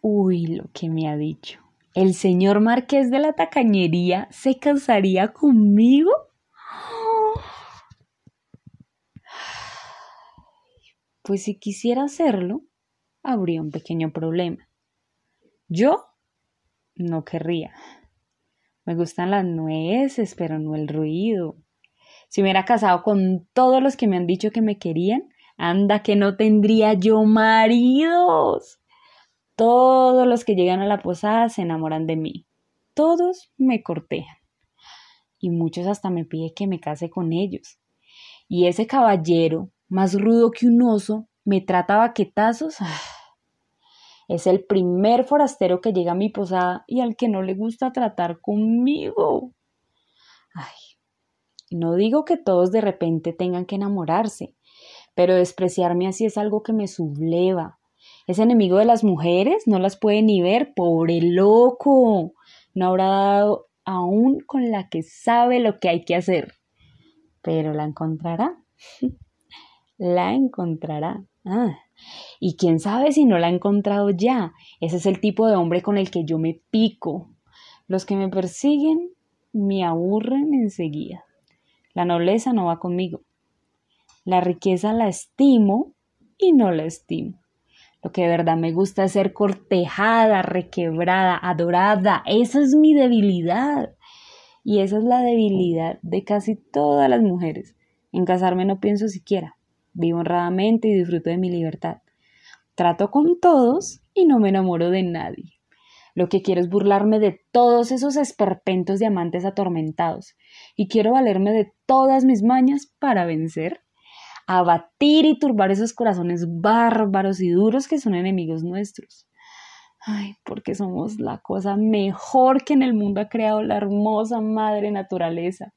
Uy, lo que me ha dicho. ¿El señor Marqués de la Tacañería se casaría conmigo? Pues si quisiera hacerlo, habría un pequeño problema. Yo no querría. Me gustan las nueces, pero no el ruido. Si me hubiera casado con todos los que me han dicho que me querían, anda que no tendría yo maridos. Todos los que llegan a la posada se enamoran de mí. Todos me cortejan. Y muchos hasta me piden que me case con ellos. Y ese caballero, más rudo que un oso, me trata baquetazos. Ah, es el primer forastero que llega a mi posada y al que no le gusta tratar conmigo. Ay, no digo que todos de repente tengan que enamorarse, pero despreciarme así es algo que me subleva. Es enemigo de las mujeres, no las puede ni ver, pobre loco. No habrá dado aún con la que sabe lo que hay que hacer. Pero la encontrará. la encontrará. Ah, y quién sabe si no la ha encontrado ya. Ese es el tipo de hombre con el que yo me pico. Los que me persiguen me aburren enseguida. La nobleza no va conmigo. La riqueza la estimo y no la estimo. Lo que de verdad me gusta es ser cortejada, requebrada, adorada. Esa es mi debilidad. Y esa es la debilidad de casi todas las mujeres. En casarme no pienso siquiera. Vivo honradamente y disfruto de mi libertad. Trato con todos y no me enamoro de nadie. Lo que quiero es burlarme de todos esos esperpentos diamantes atormentados y quiero valerme de todas mis mañas para vencer, abatir y turbar esos corazones bárbaros y duros que son enemigos nuestros. Ay, porque somos la cosa mejor que en el mundo ha creado la hermosa madre naturaleza.